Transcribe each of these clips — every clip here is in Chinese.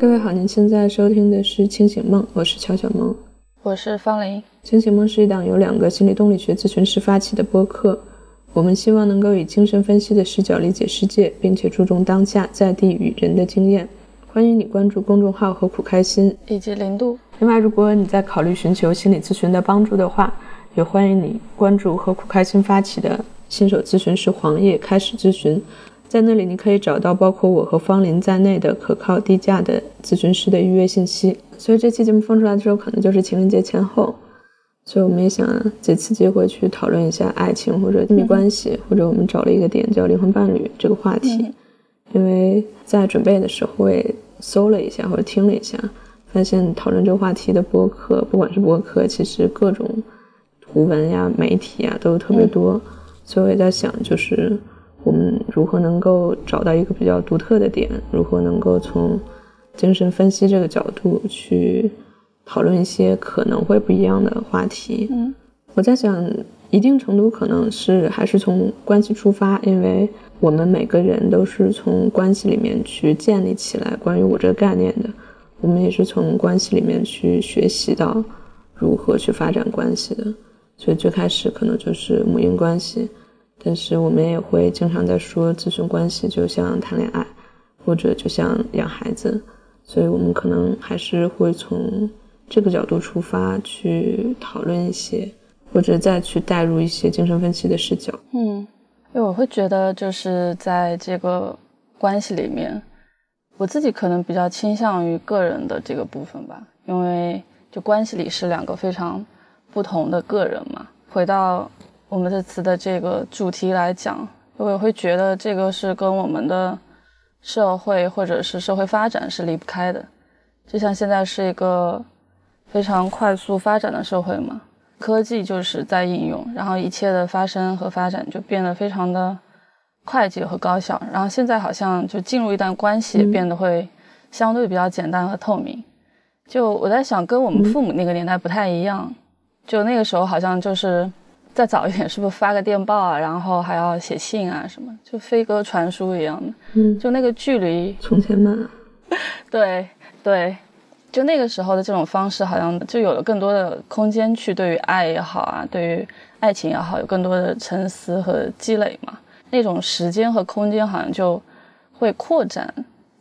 各位好，您现在收听的是《清醒梦》，我是乔小梦，我是方玲。《清醒梦》是一档由两个心理动力学咨询师发起的播客，我们希望能够以精神分析的视角理解世界，并且注重当下在地与人的经验。欢迎你关注公众号“何苦开心”以及零度。另外，如果你在考虑寻求心理咨询的帮助的话，也欢迎你关注“何苦开心”发起的新手咨询师黄叶开始咨询。在那里，你可以找到包括我和方林在内的可靠低价的咨询师的预约信息。所以这期节目放出来的时候，可能就是情人节前后。所以我们也想借此机会去讨论一下爱情或者亲密关系，或者我们找了一个点叫灵魂伴侣这个话题。因为在准备的时候，我也搜了一下或者听了一下，发现讨论这个话题的播客，不管是播客，其实各种图文呀、媒体呀都特别多。所以我也在想，就是。我们如何能够找到一个比较独特的点？如何能够从精神分析这个角度去讨论一些可能会不一样的话题？嗯，我在想，一定程度可能是还是从关系出发，因为我们每个人都是从关系里面去建立起来关于我这个概念的。我们也是从关系里面去学习到如何去发展关系的。所以最开始可能就是母婴关系。但是我们也会经常在说，咨询关系就像谈恋爱，或者就像养孩子，所以我们可能还是会从这个角度出发去讨论一些，或者再去带入一些精神分析的视角。嗯，因为我会觉得就是在这个关系里面，我自己可能比较倾向于个人的这个部分吧，因为就关系里是两个非常不同的个人嘛。回到。我们这次的这个主题来讲，我也会觉得这个是跟我们的社会或者是社会发展是离不开的。就像现在是一个非常快速发展的社会嘛，科技就是在应用，然后一切的发生和发展就变得非常的快捷和高效。然后现在好像就进入一段关系变得会相对比较简单和透明。就我在想，跟我们父母那个年代不太一样，就那个时候好像就是。再早一点，是不是发个电报啊？然后还要写信啊，什么就飞鸽传书一样的。嗯，就那个距离，从前慢。对对，就那个时候的这种方式，好像就有了更多的空间去对于爱也好啊，对于爱情也好，有更多的沉思和积累嘛。那种时间和空间，好像就会扩展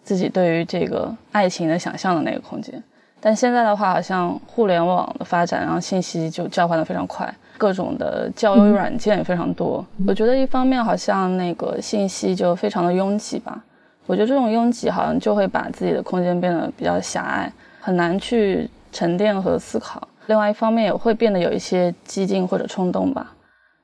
自己对于这个爱情的想象的那个空间。但现在的话，好像互联网的发展，然后信息就交换的非常快。各种的交友软件也非常多，我觉得一方面好像那个信息就非常的拥挤吧，我觉得这种拥挤好像就会把自己的空间变得比较狭隘，很难去沉淀和思考。另外一方面也会变得有一些激进或者冲动吧。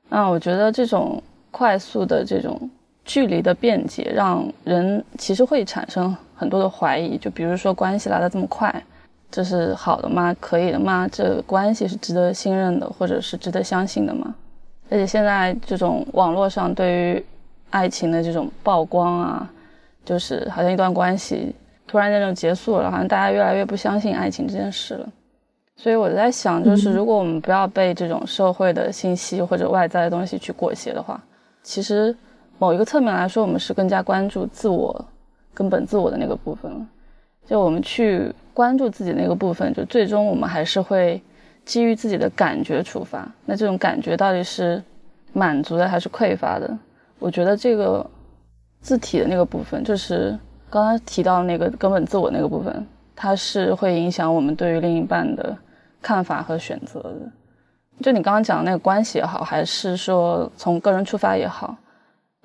那我觉得这种快速的这种距离的便捷，让人其实会产生很多的怀疑，就比如说关系来的这么快。这是好的吗？可以的吗？这关系是值得信任的，或者是值得相信的吗？而且现在这种网络上对于爱情的这种曝光啊，就是好像一段关系突然间就结束了，好像大家越来越不相信爱情这件事了。所以我在想，就是如果我们不要被这种社会的信息或者外在的东西去裹挟的话，其实某一个侧面来说，我们是更加关注自我根本自我的那个部分了。就我们去。关注自己那个部分，就最终我们还是会基于自己的感觉出发。那这种感觉到底是满足的还是匮乏的？我觉得这个字体的那个部分，就是刚刚提到那个根本自我那个部分，它是会影响我们对于另一半的看法和选择的。就你刚刚讲的那个关系也好，还是说从个人出发也好，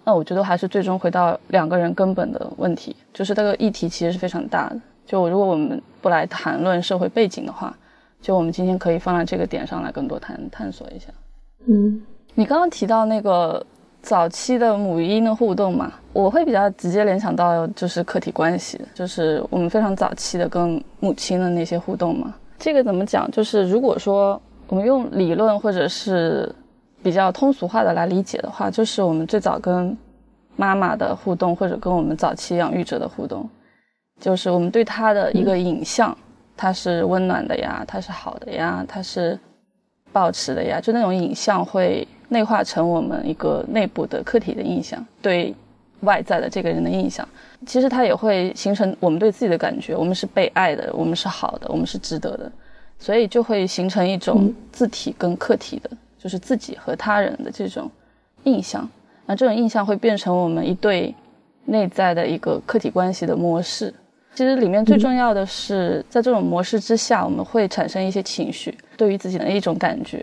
那我觉得还是最终回到两个人根本的问题，就是这个议题其实是非常大的。就如果我们不来谈论社会背景的话，就我们今天可以放在这个点上来更多探探索一下。嗯，你刚刚提到那个早期的母婴的互动嘛，我会比较直接联想到就是客体关系，就是我们非常早期的跟母亲的那些互动嘛。这个怎么讲？就是如果说我们用理论或者是比较通俗化的来理解的话，就是我们最早跟妈妈的互动，或者跟我们早期养育者的互动。就是我们对他的一个影像，他是温暖的呀，他是好的呀，他是保持的呀，就那种影像会内化成我们一个内部的客体的印象，对外在的这个人的印象，其实它也会形成我们对自己的感觉，我们是被爱的，我们是好的，我们是值得的，所以就会形成一种自体跟客体的，就是自己和他人的这种印象。那这种印象会变成我们一对内在的一个客体关系的模式。其实里面最重要的是，在这种模式之下，我们会产生一些情绪，对于自己的一种感觉，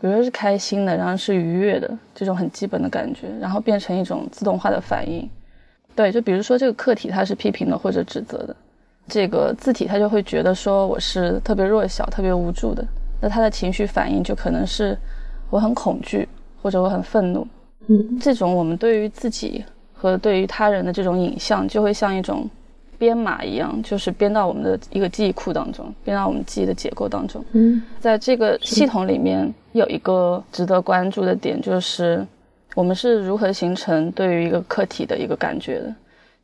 比如说是开心的，然后是愉悦的这种很基本的感觉，然后变成一种自动化的反应。对，就比如说这个客体它是批评的或者指责的，这个字体它就会觉得说我是特别弱小、特别无助的，那他的情绪反应就可能是我很恐惧或者我很愤怒。嗯，这种我们对于自己和对于他人的这种影像，就会像一种。编码一样，就是编到我们的一个记忆库当中，编到我们记忆的结构当中。嗯，在这个系统里面有一个值得关注的点，就是我们是如何形成对于一个客体的一个感觉的。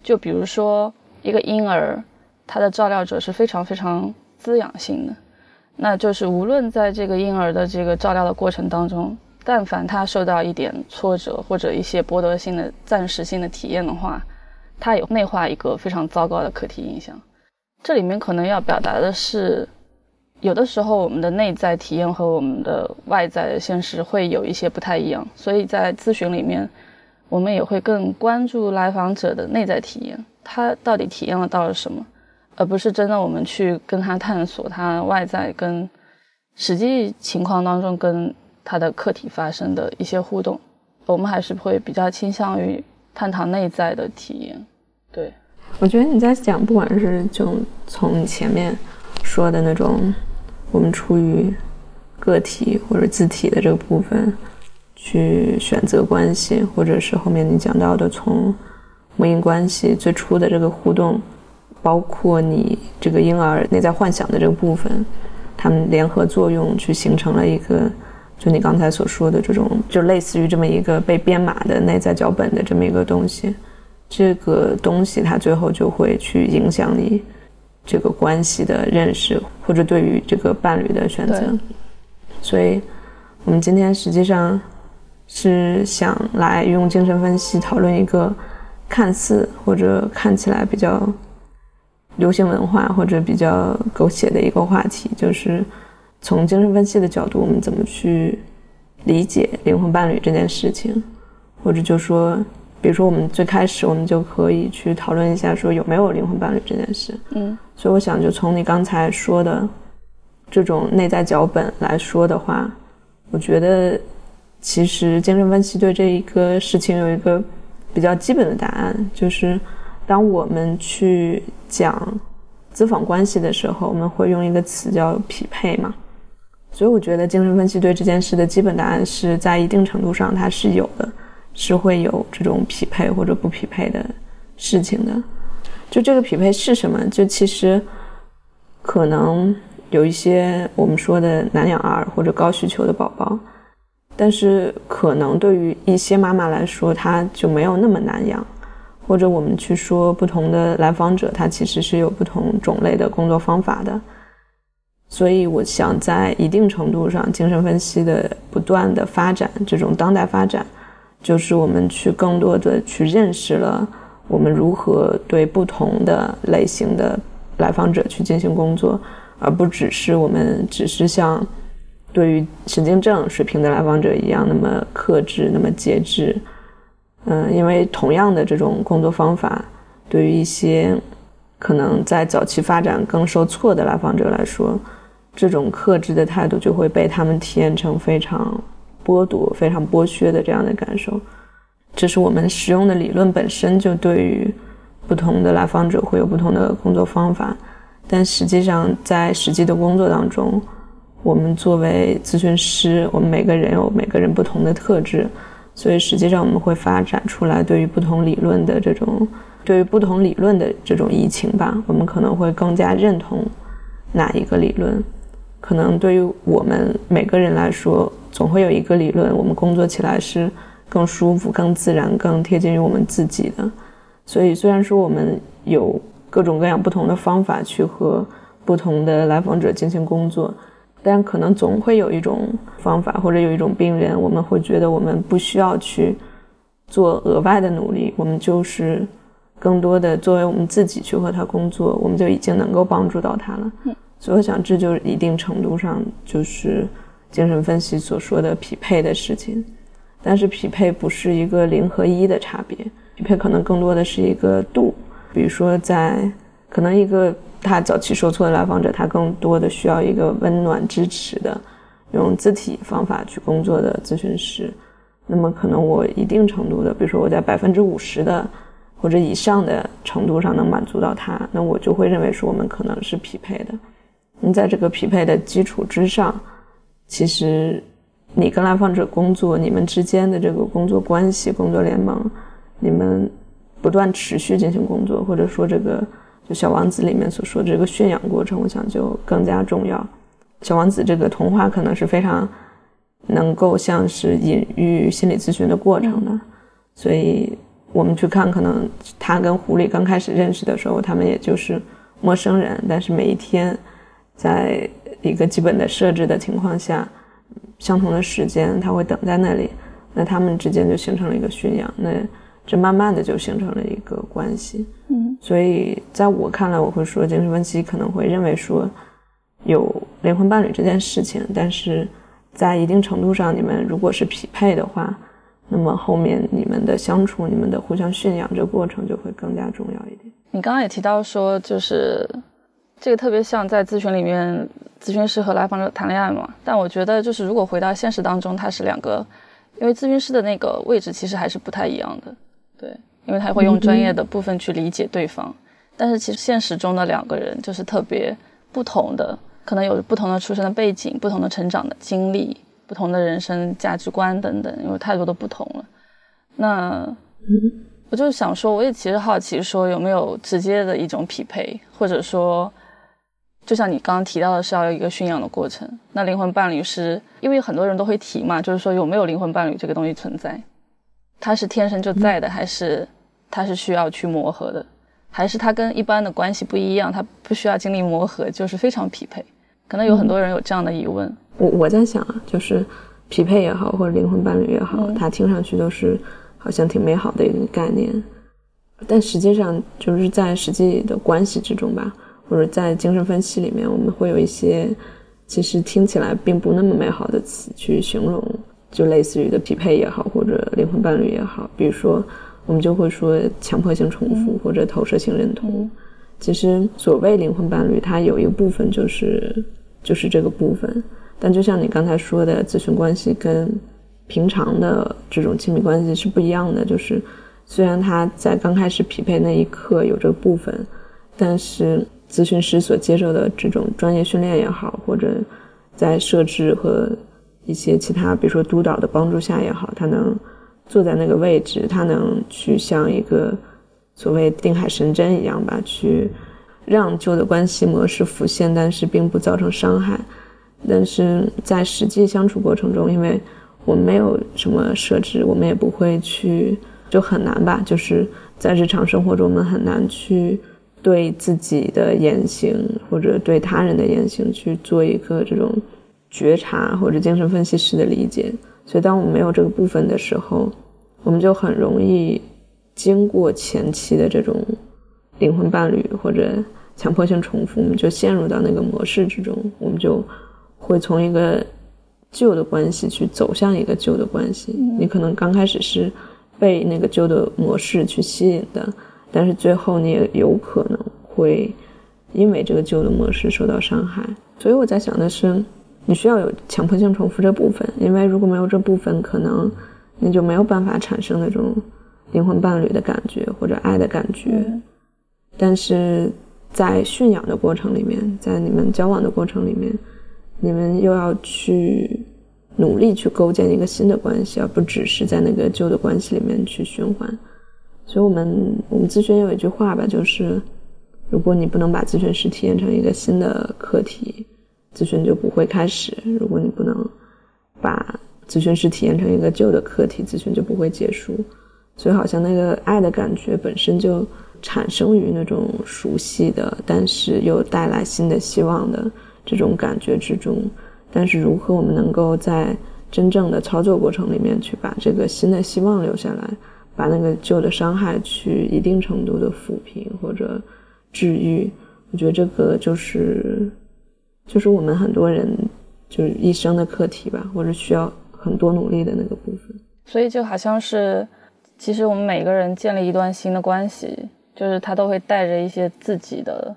就比如说一个婴儿，他的照料者是非常非常滋养性的，那就是无论在这个婴儿的这个照料的过程当中，但凡他受到一点挫折或者一些剥夺性的暂时性的体验的话。它有内化一个非常糟糕的客体印象，这里面可能要表达的是，有的时候我们的内在体验和我们的外在的现实会有一些不太一样，所以在咨询里面，我们也会更关注来访者的内在体验，他到底体验了到了什么，而不是真的我们去跟他探索他外在跟实际情况当中跟他的客体发生的一些互动，我们还是会比较倾向于。探讨内在的体验，对，我觉得你在讲，不管是就从你前面说的那种，我们出于个体或者字体的这个部分去选择关系，或者是后面你讲到的从母婴关系最初的这个互动，包括你这个婴儿内在幻想的这个部分，他们联合作用去形成了一个。就你刚才所说的这种，就类似于这么一个被编码的内在脚本的这么一个东西，这个东西它最后就会去影响你这个关系的认识，或者对于这个伴侣的选择。所以，我们今天实际上是想来用精神分析讨论一个看似或者看起来比较流行文化或者比较狗血的一个话题，就是。从精神分析的角度，我们怎么去理解灵魂伴侣这件事情？或者就说，比如说我们最开始，我们就可以去讨论一下，说有没有灵魂伴侣这件事。嗯，所以我想，就从你刚才说的这种内在脚本来说的话，我觉得其实精神分析对这一个事情有一个比较基本的答案，就是当我们去讲咨访关系的时候，我们会用一个词叫匹配嘛。所以我觉得精神分析对这件事的基本答案是在一定程度上它是有的，是会有这种匹配或者不匹配的事情的。就这个匹配是什么？就其实可能有一些我们说的难养儿或者高需求的宝宝，但是可能对于一些妈妈来说，她就没有那么难养。或者我们去说不同的来访者，他其实是有不同种类的工作方法的。所以，我想在一定程度上，精神分析的不断的发展，这种当代发展，就是我们去更多的去认识了我们如何对不同的类型的来访者去进行工作，而不只是我们只是像对于神经症水平的来访者一样那么克制、那么节制。嗯，因为同样的这种工作方法，对于一些可能在早期发展更受挫的来访者来说，这种克制的态度就会被他们体验成非常剥夺、非常剥削的这样的感受。这是我们使用的理论本身就对于不同的来访者会有不同的工作方法，但实际上在实际的工作当中，我们作为咨询师，我们每个人有每个人不同的特质，所以实际上我们会发展出来对于不同理论的这种对于不同理论的这种移情吧，我们可能会更加认同哪一个理论。可能对于我们每个人来说，总会有一个理论，我们工作起来是更舒服、更自然、更贴近于我们自己的。所以，虽然说我们有各种各样不同的方法去和不同的来访者进行工作，但可能总会有一种方法或者有一种病人，我们会觉得我们不需要去做额外的努力，我们就是更多的作为我们自己去和他工作，我们就已经能够帮助到他了。所以我想，这就是一定程度上就是精神分析所说的匹配的事情。但是匹配不是一个零和一的差别，匹配可能更多的是一个度。比如说，在可能一个他早期受挫的来访者，他更多的需要一个温暖支持的，用字体方法去工作的咨询师。那么可能我一定程度的，比如说我在百分之五十的或者以上的程度上能满足到他，那我就会认为说我们可能是匹配的。你在这个匹配的基础之上，其实你跟来访者工作，你们之间的这个工作关系、工作联盟，你们不断持续进行工作，或者说这个就《小王子》里面所说的这个驯养过程，我想就更加重要。《小王子》这个童话可能是非常能够像是隐喻心理咨询的过程的，所以我们去看，可能他跟狐狸刚开始认识的时候，他们也就是陌生人，但是每一天。在一个基本的设置的情况下，相同的时间，它会等在那里，那他们之间就形成了一个驯养，那这慢慢的就形成了一个关系。嗯，所以在我看来，我会说精神分析可能会认为说有灵魂伴侣这件事情，但是在一定程度上，你们如果是匹配的话，那么后面你们的相处、你们的互相驯养这个过程就会更加重要一点。你刚刚也提到说，就是。这个特别像在咨询里面，咨询师和来访者谈恋爱嘛。但我觉得，就是如果回到现实当中，他是两个，因为咨询师的那个位置其实还是不太一样的，对，因为他会用专业的部分去理解对方。但是其实现实中的两个人就是特别不同的，可能有不同的出生的背景、不同的成长的经历、不同的人生价值观等等，有太多的不同了。那。我就是想说，我也其实好奇，说有没有直接的一种匹配，或者说，就像你刚刚提到的，是要有一个驯养的过程。那灵魂伴侣是因为很多人都会提嘛，就是说有没有灵魂伴侣这个东西存在？它是天生就在的，还是它是需要去磨合的？还是它跟一般的关系不一样，它不需要经历磨合，就是非常匹配？可能有很多人有这样的疑问。我我在想啊，就是匹配也好，或者灵魂伴侣也好，它听上去都是。好像挺美好的一个概念，但实际上就是在实际的关系之中吧，或者在精神分析里面，我们会有一些其实听起来并不那么美好的词去形容，就类似于的匹配也好，或者灵魂伴侣也好，比如说我们就会说强迫性重复或者投射性认同。其实所谓灵魂伴侣，它有一个部分就是就是这个部分，但就像你刚才说的，咨询关系跟。平常的这种亲密关系是不一样的，就是虽然他在刚开始匹配那一刻有这个部分，但是咨询师所接受的这种专业训练也好，或者在设置和一些其他，比如说督导的帮助下也好，他能坐在那个位置，他能去像一个所谓定海神针一样吧，去让旧的关系模式浮现，但是并不造成伤害。但是在实际相处过程中，因为我们没有什么设置，我们也不会去，就很难吧？就是在日常生活中，我们很难去对自己的言行或者对他人的言行去做一个这种觉察或者精神分析师的理解。所以，当我们没有这个部分的时候，我们就很容易经过前期的这种灵魂伴侣或者强迫性重复，我们就陷入到那个模式之中，我们就会从一个。旧的关系去走向一个旧的关系，你可能刚开始是被那个旧的模式去吸引的，但是最后你也有可能会因为这个旧的模式受到伤害。所以我在想的是，你需要有强迫性重复这部分，因为如果没有这部分，可能你就没有办法产生那种灵魂伴侣的感觉或者爱的感觉。但是在驯养的过程里面，在你们交往的过程里面。你们又要去努力去构建一个新的关系，而不只是在那个旧的关系里面去循环。所以，我们我们咨询有一句话吧，就是如果你不能把咨询师体验成一个新的课题，咨询就不会开始；如果你不能把咨询师体验成一个旧的课题，咨询就不会结束。所以，好像那个爱的感觉本身就产生于那种熟悉的，但是又带来新的希望的。这种感觉之中，但是如何我们能够在真正的操作过程里面去把这个新的希望留下来，把那个旧的伤害去一定程度的抚平或者治愈。我觉得这个就是就是我们很多人就是一生的课题吧，或者需要很多努力的那个部分。所以就好像是，其实我们每个人建立一段新的关系，就是他都会带着一些自己的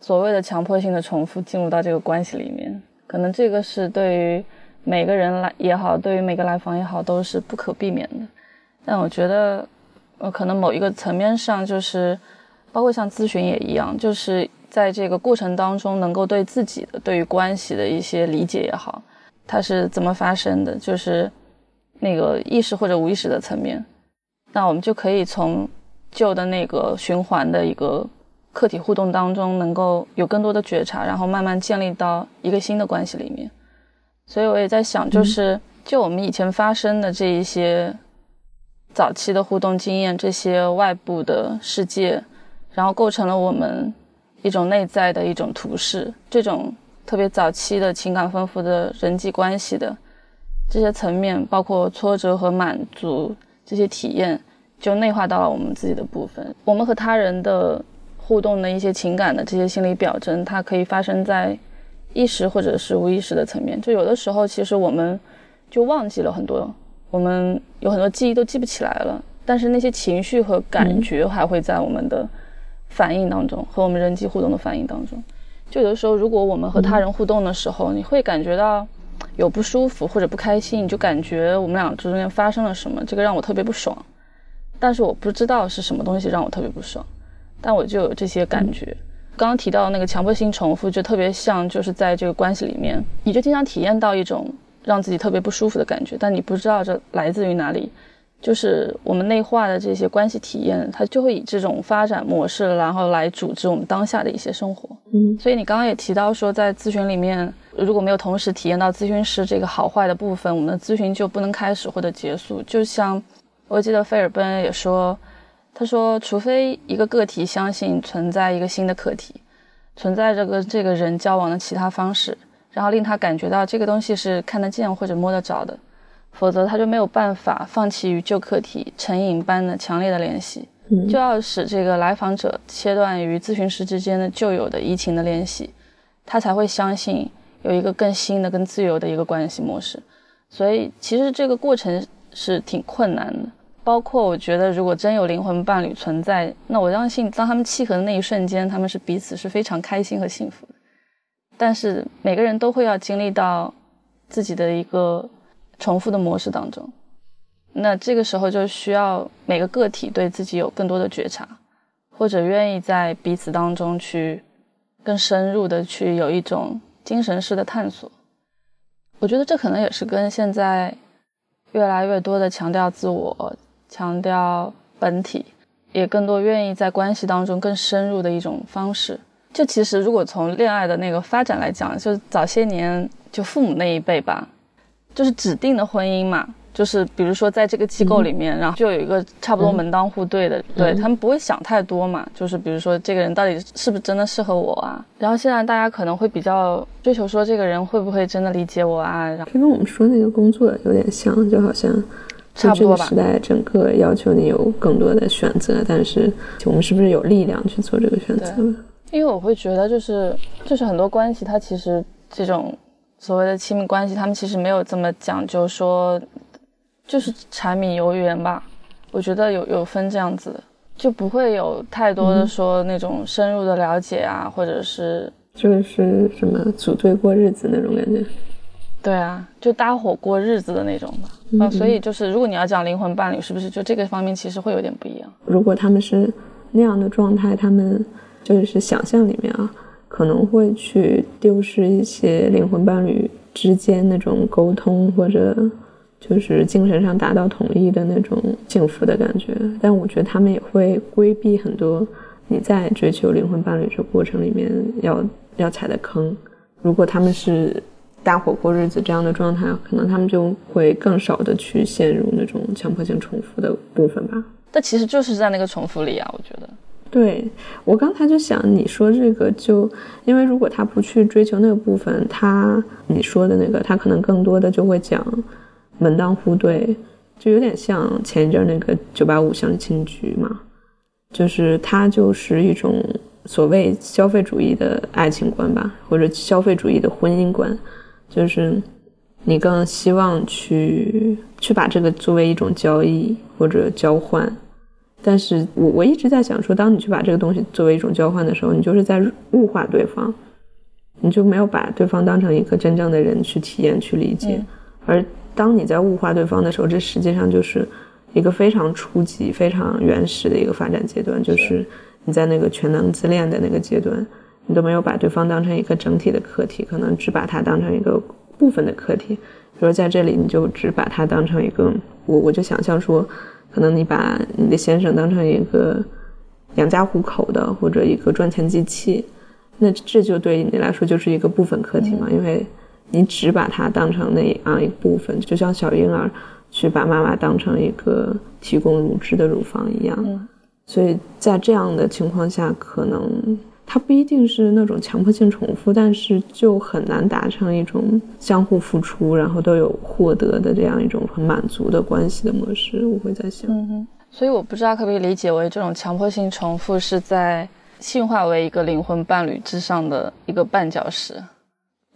所谓的强迫性的重复进入到这个关系里面。可能这个是对于每个人来也好，对于每个来访也好，都是不可避免的。但我觉得，呃，可能某一个层面上，就是包括像咨询也一样，就是在这个过程当中，能够对自己的对于关系的一些理解也好，它是怎么发生的，就是。那个意识或者无意识的层面，那我们就可以从旧的那个循环的一个客体互动当中，能够有更多的觉察，然后慢慢建立到一个新的关系里面。所以我也在想，就是就我们以前发生的这一些早期的互动经验，这些外部的世界，然后构成了我们一种内在的一种图式，这种特别早期的情感丰富的人际关系的。这些层面，包括挫折和满足这些体验，就内化到了我们自己的部分。我们和他人的互动的一些情感的这些心理表征，它可以发生在意识或者是无意识的层面。就有的时候，其实我们就忘记了很多，我们有很多记忆都记不起来了，但是那些情绪和感觉还会在我们的反应当中，和我们人际互动的反应当中。就有的时候，如果我们和他人互动的时候，你会感觉到。有不舒服或者不开心，你就感觉我们俩之间发生了什么，这个让我特别不爽。但是我不知道是什么东西让我特别不爽，但我就有这些感觉。刚刚提到那个强迫性重复，就特别像就是在这个关系里面，你就经常体验到一种让自己特别不舒服的感觉，但你不知道这来自于哪里。就是我们内化的这些关系体验，它就会以这种发展模式，然后来组织我们当下的一些生活。嗯，所以你刚刚也提到说，在咨询里面，如果没有同时体验到咨询师这个好坏的部分，我们的咨询就不能开始或者结束。就像我记得菲尔奔也说，他说，除非一个个体相信存在一个新的课题，存在着跟这个人交往的其他方式，然后令他感觉到这个东西是看得见或者摸得着的。否则他就没有办法放弃与旧课题成瘾般的强烈的联系，就要使这个来访者切断与咨询师之间的旧有的移情的联系，他才会相信有一个更新的、更自由的一个关系模式。所以其实这个过程是挺困难的。包括我觉得，如果真有灵魂伴侣存在，那我相信当他们契合的那一瞬间，他们是彼此是非常开心和幸福的。但是每个人都会要经历到自己的一个。重复的模式当中，那这个时候就需要每个个体对自己有更多的觉察，或者愿意在彼此当中去更深入的去有一种精神式的探索。我觉得这可能也是跟现在越来越多的强调自我、强调本体，也更多愿意在关系当中更深入的一种方式。就其实如果从恋爱的那个发展来讲，就早些年就父母那一辈吧。就是指定的婚姻嘛，就是比如说在这个机构里面，然后就有一个差不多门当户对的，对他们不会想太多嘛。就是比如说这个人到底是不是真的适合我啊？然后现在大家可能会比较追求说这个人会不会真的理解我啊？然后跟我们说那个工作有点像，就好像差不多吧。时代整个要求你有更多的选择，但是我们是不是有力量去做这个选择？因为我会觉得就是就是很多关系它其实这种。所谓的亲密关系，他们其实没有这么讲究，说就是柴米油盐吧。我觉得有有分这样子的，就不会有太多的说那种深入的了解啊，或者是就是什么组队过日子那种感觉。对啊，就搭伙过日子的那种吧。啊，所以就是如果你要讲灵魂伴侣，是不是就这个方面其实会有点不一样？如果他们是那样的状态，他们就是想象里面啊。可能会去丢失一些灵魂伴侣之间那种沟通，或者就是精神上达到统一的那种幸福的感觉。但我觉得他们也会规避很多你在追求灵魂伴侣这过程里面要要踩的坑。如果他们是搭伙过日子这样的状态，可能他们就会更少的去陷入那种强迫性重复的部分吧。但其实就是在那个重复里啊，我觉得。对我刚才就想你说这个，就因为如果他不去追求那个部分，他你说的那个，他可能更多的就会讲门当户对就有点像前一阵那个九八五相亲局嘛，就是他就是一种所谓消费主义的爱情观吧，或者消费主义的婚姻观，就是你更希望去去把这个作为一种交易或者交换。但是我我一直在想说，当你去把这个东西作为一种交换的时候，你就是在物化对方，你就没有把对方当成一个真正的人去体验、去理解。而当你在物化对方的时候，这实际上就是一个非常初级、非常原始的一个发展阶段，就是你在那个全能自恋的那个阶段，你都没有把对方当成一个整体的客体，可能只把它当成一个部分的客体。比如在这里，你就只把它当成一个，我我就想象说。可能你把你的先生当成一个养家糊口的，或者一个赚钱机器，那这就对你来说就是一个部分课题嘛，因为你只把它当成那样一部分，就像小婴儿去把妈妈当成一个提供乳汁的乳房一样，所以在这样的情况下，可能。它不一定是那种强迫性重复，但是就很难达成一种相互付出，然后都有获得的这样一种很满足的关系的模式。我会在想，嗯哼所以我不知道可不可以理解为这种强迫性重复是在性化为一个灵魂伴侣之上的一个绊脚石。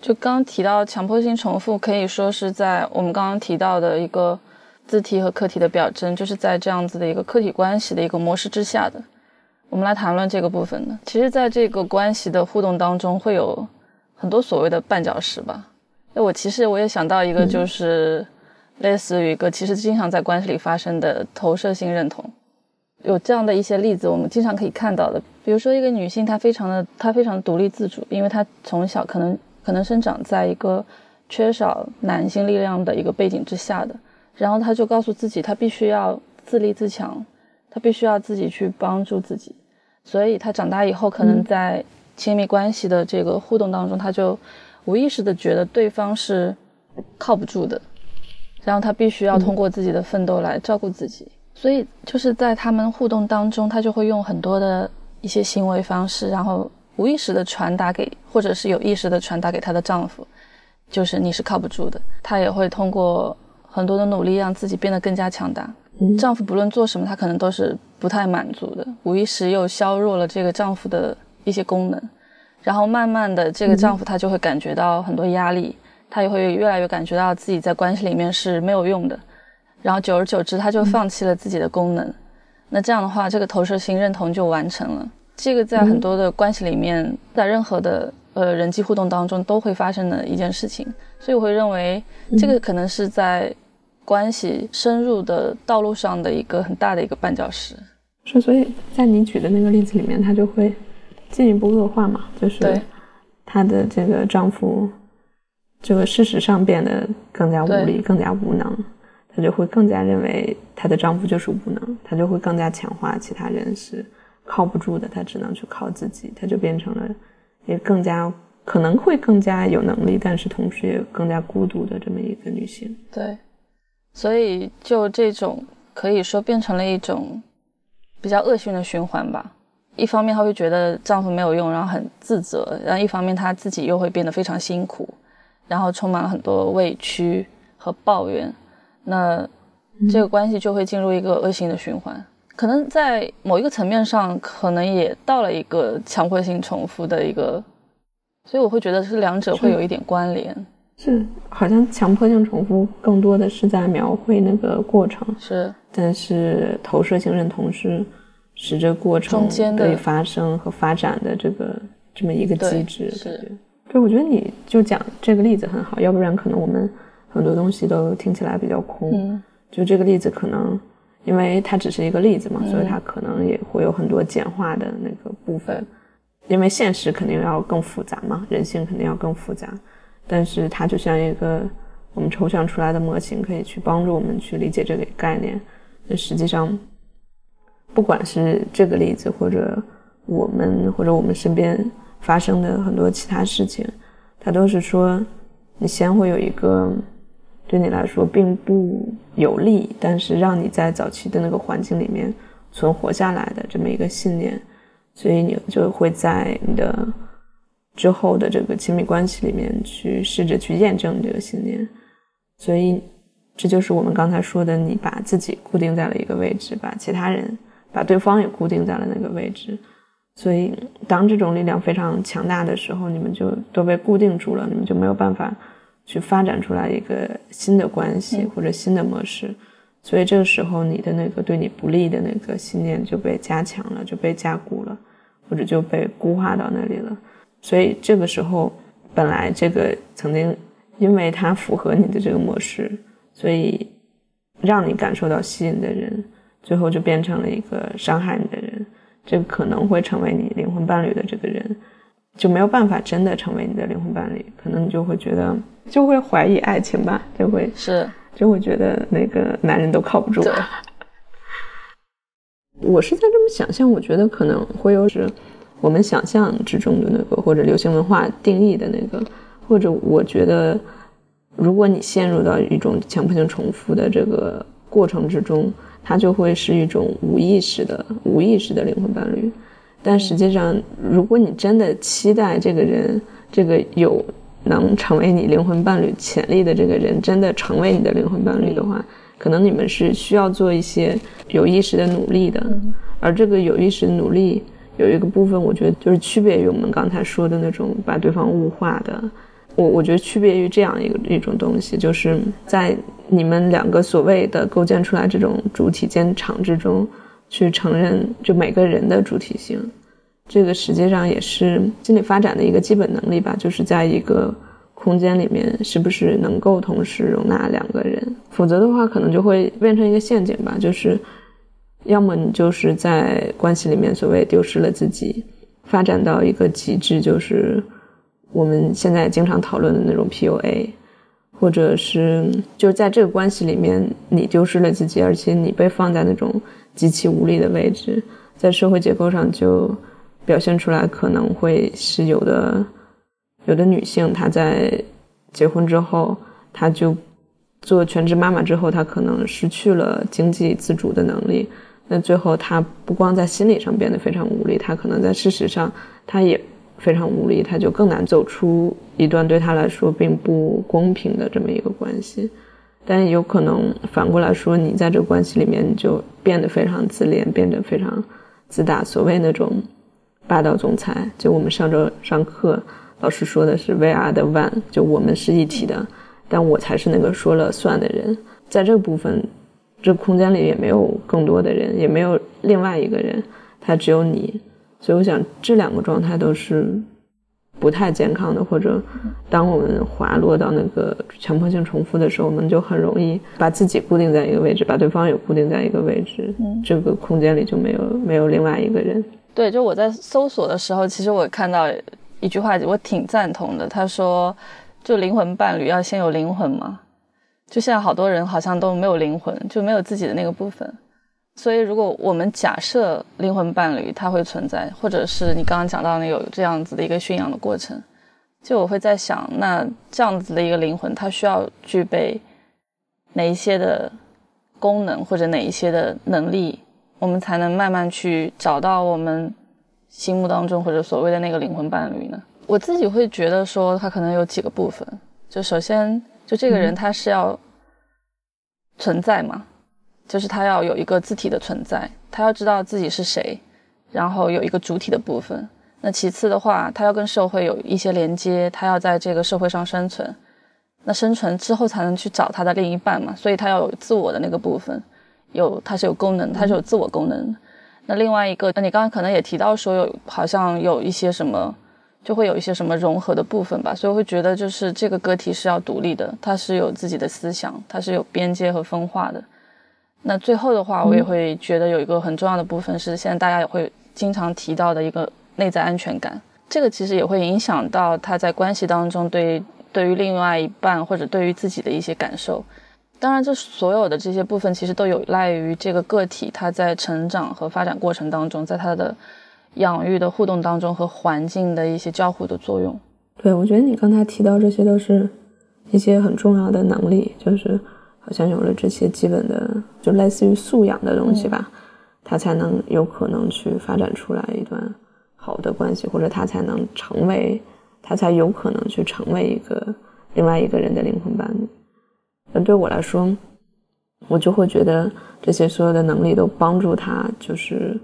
就刚提到强迫性重复，可以说是在我们刚刚提到的一个自体和客体的表征，就是在这样子的一个客体关系的一个模式之下的。我们来谈论这个部分呢。其实，在这个关系的互动当中，会有很多所谓的绊脚石吧。那我其实我也想到一个，就是类似于一个其实经常在关系里发生的投射性认同。有这样的一些例子，我们经常可以看到的。比如说，一个女性她非常的她非常独立自主，因为她从小可能可能生长在一个缺少男性力量的一个背景之下的，然后她就告诉自己，她必须要自立自强。他必须要自己去帮助自己，所以他长大以后，可能在亲密关系的这个互动当中，他就无意识的觉得对方是靠不住的，然后他必须要通过自己的奋斗来照顾自己。所以就是在他们互动当中，他就会用很多的一些行为方式，然后无意识的传达给，或者是有意识的传达给她的丈夫，就是你是靠不住的。她也会通过很多的努力，让自己变得更加强大。丈夫不论做什么，他可能都是不太满足的，无意识又削弱了这个丈夫的一些功能，然后慢慢的，这个丈夫他就会感觉到很多压力，他也会越来越感觉到自己在关系里面是没有用的，然后久而久之，他就放弃了自己的功能，那这样的话，这个投射性认同就完成了。这个在很多的关系里面，在任何的呃人际互动当中都会发生的一件事情，所以我会认为这个可能是在。关系深入的道路上的一个很大的一个绊脚石，是，所以在你举的那个例子里面，她就会进一步恶化嘛，就是她的这个丈夫，这个事实上变得更加无力、更加无能，她就会更加认为她的丈夫就是无能，她就会更加强化其他人是靠不住的，她只能去靠自己，她就变成了也更加可能会更加有能力，但是同时也更加孤独的这么一个女性，对。所以，就这种可以说变成了一种比较恶性的循环吧。一方面，她会觉得丈夫没有用，然后很自责；然后一方面，她自己又会变得非常辛苦，然后充满了很多委屈和抱怨。那这个关系就会进入一个恶性的循环。可能在某一个层面上，可能也到了一个强迫性重复的一个。所以，我会觉得是两者会有一点关联。是，好像强迫性重复更多的是在描绘那个过程，是，但是投射性认同是使这过程的发生和发展的这个这么一个机制。是，对，我觉得你就讲这个例子很好，要不然可能我们很多东西都听起来比较空。嗯，就这个例子可能，因为它只是一个例子嘛，所以它可能也会有很多简化的那个部分，因为现实肯定要更复杂嘛，人性肯定要更复杂。但是它就像一个我们抽象出来的模型，可以去帮助我们去理解这个概念。那实际上，不管是这个例子，或者我们或者我们身边发生的很多其他事情，它都是说，你先会有一个对你来说并不有利，但是让你在早期的那个环境里面存活下来的这么一个信念，所以你就会在你的。之后的这个亲密关系里面去试着去验证这个信念，所以这就是我们刚才说的，你把自己固定在了一个位置，把其他人、把对方也固定在了那个位置。所以，当这种力量非常强大的时候，你们就都被固定住了，你们就没有办法去发展出来一个新的关系或者新的模式。所以这个时候，你的那个对你不利的那个信念就被加强了，就被加固了，或者就被固化到那里了。所以这个时候，本来这个曾经因为它符合你的这个模式，所以让你感受到吸引的人，最后就变成了一个伤害你的人。这个可能会成为你灵魂伴侣的这个人，就没有办法真的成为你的灵魂伴侣。可能你就会觉得，就会怀疑爱情吧，就会是，就会觉得那个男人都靠不住。我是在这么想象，我觉得可能会有是我们想象之中的那个，或者流行文化定义的那个，或者我觉得，如果你陷入到一种强迫性重复的这个过程之中。它就会是一种无意识的、无意识的灵魂伴侣，但实际上，如果你真的期待这个人，这个有能成为你灵魂伴侣潜力的这个人真的成为你的灵魂伴侣的话，可能你们是需要做一些有意识的努力的。而这个有意识的努力有一个部分，我觉得就是区别于我们刚才说的那种把对方物化的。我我觉得区别于这样一个一种东西，就是在你们两个所谓的构建出来这种主体间场之中，去承认就每个人的主体性，这个实际上也是心理发展的一个基本能力吧。就是在一个空间里面，是不是能够同时容纳两个人？否则的话，可能就会变成一个陷阱吧。就是要么你就是在关系里面所谓丢失了自己，发展到一个极致，就是。我们现在经常讨论的那种 PUA，或者是就是在这个关系里面，你丢失了自己，而且你被放在那种极其无力的位置，在社会结构上就表现出来，可能会是有的。有的女性她在结婚之后，她就做全职妈妈之后，她可能失去了经济自主的能力。那最后他不光在心理上变得非常无力，他可能在事实上他也。非常无力，他就更难走出一段对他来说并不公平的这么一个关系。但有可能反过来说，你在这个关系里面就变得非常自恋，变得非常自大。所谓那种霸道总裁，就我们上周上课老师说的是 “we are the one”，就我们是一体的，但我才是那个说了算的人。在这个部分，这个空间里也没有更多的人，也没有另外一个人，他只有你。所以我想，这两个状态都是不太健康的。或者，当我们滑落到那个强迫性重复的时候，我们就很容易把自己固定在一个位置，把对方也固定在一个位置。嗯，这个空间里就没有没有另外一个人。对，就我在搜索的时候，其实我看到一句话，我挺赞同的。他说：“就灵魂伴侣要先有灵魂嘛。”就现在好多人好像都没有灵魂，就没有自己的那个部分。所以，如果我们假设灵魂伴侣它会存在，或者是你刚刚讲到那有这样子的一个驯养的过程，就我会在想，那这样子的一个灵魂，它需要具备哪一些的功能，或者哪一些的能力，我们才能慢慢去找到我们心目当中或者所谓的那个灵魂伴侣呢？我自己会觉得说，它可能有几个部分，就首先，就这个人他是要存在嘛。就是他要有一个字体的存在，他要知道自己是谁，然后有一个主体的部分。那其次的话，他要跟社会有一些连接，他要在这个社会上生存。那生存之后才能去找他的另一半嘛，所以他要有自我的那个部分，有他是有功能，他是有自我功能。那另外一个，那你刚刚可能也提到说有好像有一些什么，就会有一些什么融合的部分吧，所以我会觉得就是这个个体是要独立的，他是有自己的思想，他是有边界和分化的。那最后的话，我也会觉得有一个很重要的部分是，现在大家也会经常提到的一个内在安全感。这个其实也会影响到他在关系当中对对于另外一半或者对于自己的一些感受。当然，这所有的这些部分其实都有赖于这个个体他在成长和发展过程当中，在他的养育的互动当中和环境的一些交互的作用。对，我觉得你刚才提到这些都是一些很重要的能力，就是。好像有了这些基本的，就类似于素养的东西吧，他才能有可能去发展出来一段好的关系，或者他才能成为，他才有可能去成为一个另外一个人的灵魂伴侣。那对我来说，我就会觉得这些所有的能力都帮助他，就是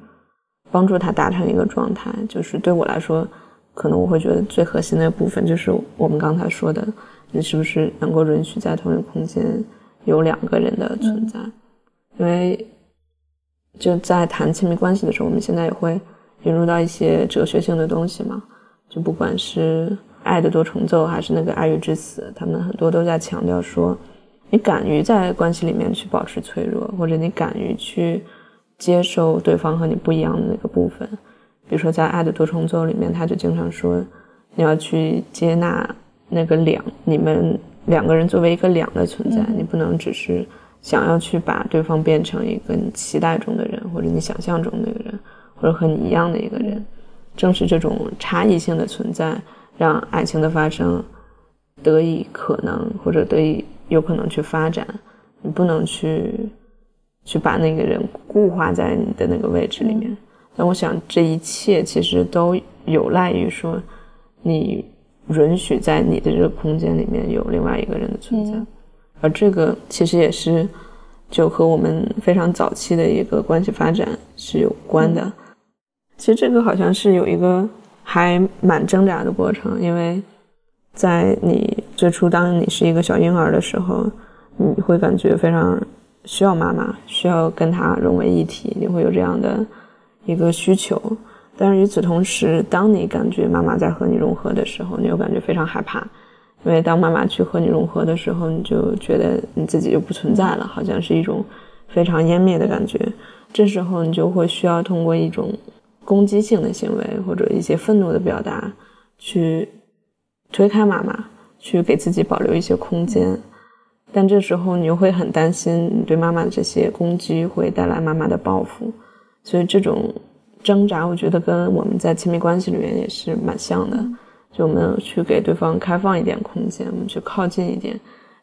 帮助他达成一个状态。就是对我来说，可能我会觉得最核心的部分就是我们刚才说的，你是不是能够允许在同一个空间有两个人的存在？因为就在谈亲密关系的时候，我们现在也会引入到一些哲学性的东西嘛。就不管是爱的多重奏，还是那个爱欲之死，他们很多都在强调说，你敢于在关系里面去保持脆弱，或者你敢于去接受对方和你不一样的那个部分。比如说在爱的多重奏里面，他就经常说，你要去接纳那个两，你们两个人作为一个两的存在，你不能只是想要去把对方变成一个你期待中的人，或者你想象中的那个人，或者和你一样的一个人。正是这种差异性的存在，让爱情的发生得以可能，或者得以有可能去发展。你不能去去把那个人固化在你的那个位置里面。但我想，这一切其实都有赖于说，你允许在你的这个空间里面有另外一个人的存在。而这个其实也是就和我们非常早期的一个关系发展是有关的。其实这个好像是有一个还蛮挣扎的过程，因为在你最初当你是一个小婴儿的时候，你会感觉非常需要妈妈，需要跟他融为一体，你会有这样的一个需求。但是与此同时，当你感觉妈妈在和你融合的时候，你又感觉非常害怕，因为当妈妈去和你融合的时候，你就觉得你自己就不存在了，好像是一种非常湮灭的感觉。这时候你就会需要通过一种。攻击性的行为或者一些愤怒的表达，去推开妈妈，去给自己保留一些空间，但这时候你又会很担心，你对妈妈的这些攻击会带来妈妈的报复，所以这种挣扎，我觉得跟我们在亲密关系里面也是蛮像的，就我们去给对方开放一点空间，我们去靠近一点，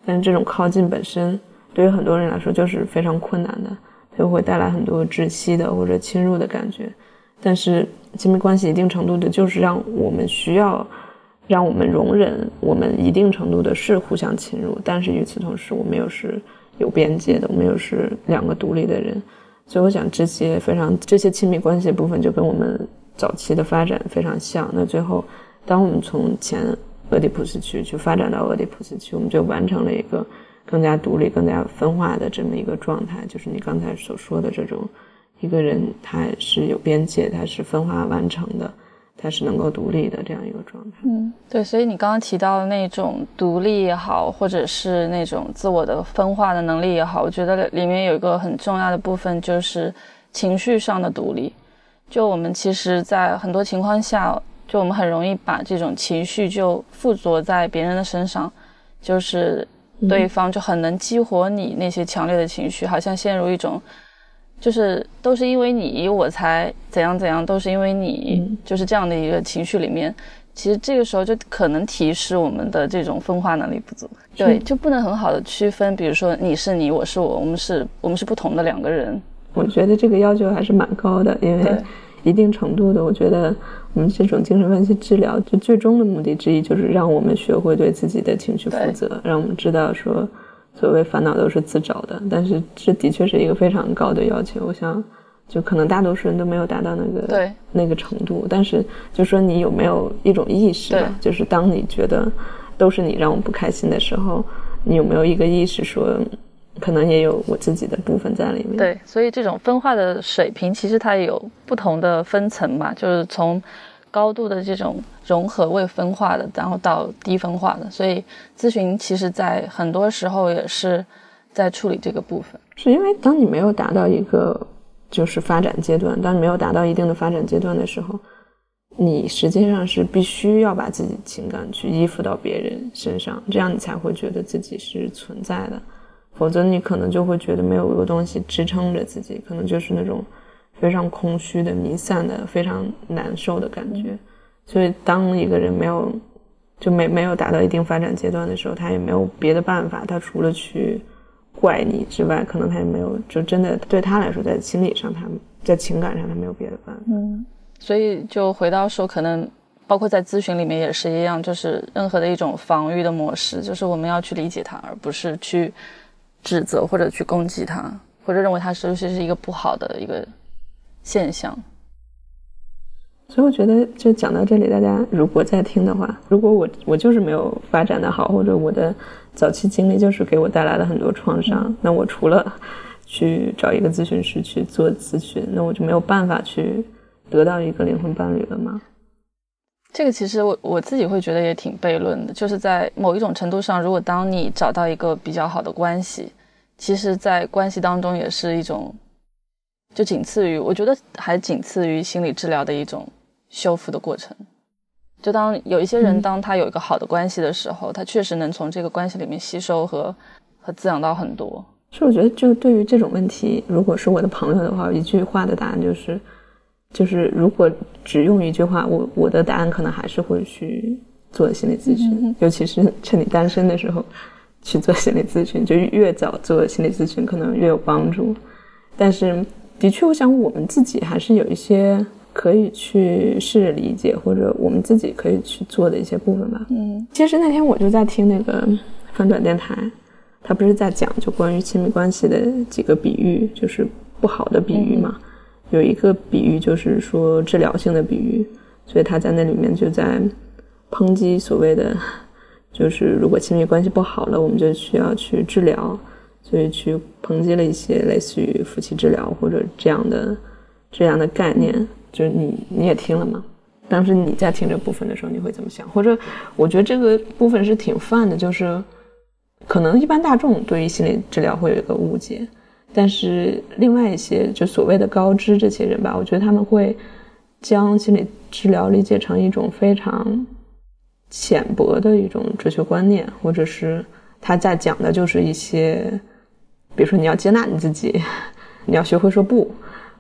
但是这种靠近本身对于很多人来说就是非常困难的，它会带来很多窒息的或者侵入的感觉。但是亲密关系一定程度的，就是让我们需要，让我们容忍我们一定程度的是互相侵入，但是与此同时，我们又是有边界的，我们又是两个独立的人。所以我想，这些非常这些亲密关系的部分，就跟我们早期的发展非常像。那最后，当我们从前俄狄浦斯区去发展到俄狄浦斯区，我们就完成了一个更加独立、更加分化的这么一个状态，就是你刚才所说的这种。一个人他是有边界，他是分化完成的，他是能够独立的这样一个状态。嗯，对，所以你刚刚提到的那种独立也好，或者是那种自我的分化的能力也好，我觉得里面有一个很重要的部分就是情绪上的独立。就我们其实，在很多情况下，就我们很容易把这种情绪就附着在别人的身上，就是对方就很能激活你那些强烈的情绪，好像陷入一种。就是都是因为你我才怎样怎样，都是因为你，就是这样的一个情绪里面，其实这个时候就可能提示我们的这种分化能力不足，对，就不能很好的区分，比如说你是你，我是我，我们是我们是不同的两个人。我觉得这个要求还是蛮高的，因为一定程度的，我觉得我们这种精神分析治疗，就最终的目的之一就是让我们学会对自己的情绪负责，让我们知道说。所谓烦恼都是自找的，但是这的确是一个非常高的要求。我想，就可能大多数人都没有达到那个对那个程度。但是，就说你有没有一种意识吧？就是当你觉得都是你让我不开心的时候，你有没有一个意识说，可能也有我自己的部分在里面？对，所以这种分化的水平其实它有不同的分层嘛，就是从。高度的这种融合未分化的，然后到低分化的，所以咨询其实在很多时候也是在处理这个部分。是因为当你没有达到一个就是发展阶段，当你没有达到一定的发展阶段的时候，你实际上是必须要把自己情感去依附到别人身上，这样你才会觉得自己是存在的，否则你可能就会觉得没有一个东西支撑着自己，可能就是那种。非常空虚的、弥散的、非常难受的感觉。所以，当一个人没有就没没有达到一定发展阶段的时候，他也没有别的办法，他除了去怪你之外，可能他也没有就真的对他来说，在心理上，他在情感上，他没有别的办法。嗯，所以就回到说，可能包括在咨询里面也是一样，就是任何的一种防御的模式，就是我们要去理解他，而不是去指责或者去攻击他，或者认为他是不是是一个不好的一个现象。所以我觉得，就讲到这里，大家如果在听的话，如果我我就是没有发展的好，或者我的早期经历就是给我带来了很多创伤，那我除了去找一个咨询师去做咨询，那我就没有办法去得到一个灵魂伴侣了吗？这个其实我我自己会觉得也挺悖论的，就是在某一种程度上，如果当你找到一个比较好的关系，其实，在关系当中也是一种，就仅次于我觉得还仅次于心理治疗的一种。修复的过程，就当有一些人，当他有一个好的关系的时候，他确实能从这个关系里面吸收和和滋养到很多。是我觉得，就对于这种问题，如果是我的朋友的话，一句话的答案就是，就是如果只用一句话，我我的答案可能还是会去做心理咨询，尤其是趁你单身的时候去做心理咨询，就越早做心理咨询可能越有帮助。但是，的确，我想我们自己还是有一些。可以去试着理解，或者我们自己可以去做的一些部分吧。嗯，其实那天我就在听那个翻转电台，他不是在讲就关于亲密关系的几个比喻，就是不好的比喻嘛。有一个比喻就是说治疗性的比喻，所以他在那里面就在抨击所谓的，就是如果亲密关系不好了，我们就需要去治疗，所以去抨击了一些类似于夫妻治疗或者这样的这样的概念。就是你你也听了吗？当时你在听这部分的时候，你会怎么想？或者我觉得这个部分是挺泛的，就是可能一般大众对于心理治疗会有一个误解，但是另外一些就所谓的高知这些人吧，我觉得他们会将心理治疗理解成一种非常浅薄的一种哲学观念，或者是他在讲的就是一些，比如说你要接纳你自己，你要学会说不。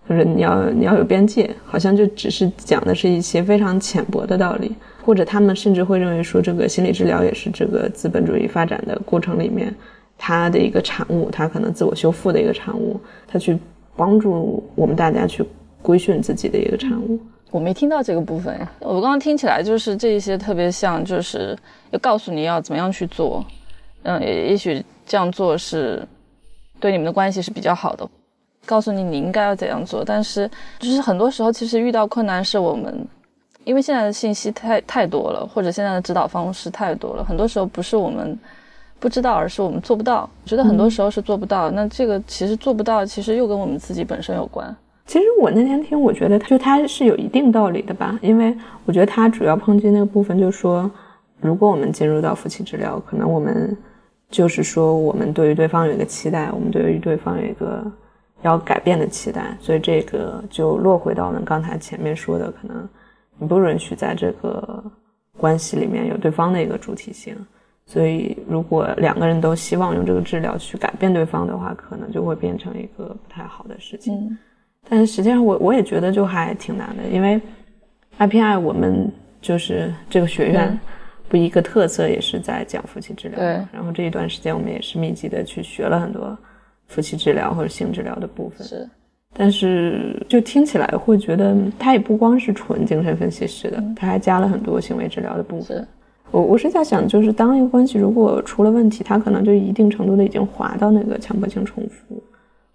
或者你要你要有边界，好像就只是讲的是一些非常浅薄的道理，或者他们甚至会认为说这个心理治疗也是这个资本主义发展的过程里面它的一个产物，它可能自我修复的一个产物，它去帮助我们大家去规训自己的一个产物。我没听到这个部分，我刚刚听起来就是这一些特别像，就是要告诉你要怎么样去做，嗯，也也许这样做是对你们的关系是比较好的。告诉你你应该要怎样做，但是就是很多时候其实遇到困难是我们，因为现在的信息太太多了，或者现在的指导方式太多了，很多时候不是我们不知道，而是我们做不到。觉得很多时候是做不到，那这个其实做不到，其实又跟我们自己本身有关。其实我那天听，我觉得就他是有一定道理的吧，因为我觉得他主要抨击那个部分，就是说，如果我们进入到夫妻治疗，可能我们就是说，我们对于对方有一个期待，我们对于对方有一个。要改变的期待，所以这个就落回到了刚才前面说的，可能你不允许在这个关系里面有对方的一个主体性。所以，如果两个人都希望用这个治疗去改变对方的话，可能就会变成一个不太好的事情。但是实际上，我我也觉得就还挺难的，因为 IPI 我们就是这个学院，不一个特色也是在讲夫妻治疗。对。然后这一段时间，我们也是密集的去学了很多。夫妻治疗或者性治疗的部分是，但是就听起来会觉得它也不光是纯精神分析师的，他还加了很多行为治疗的部分。我我是在想，就是当一个关系如果出了问题，它可能就一定程度的已经滑到那个强迫性重复、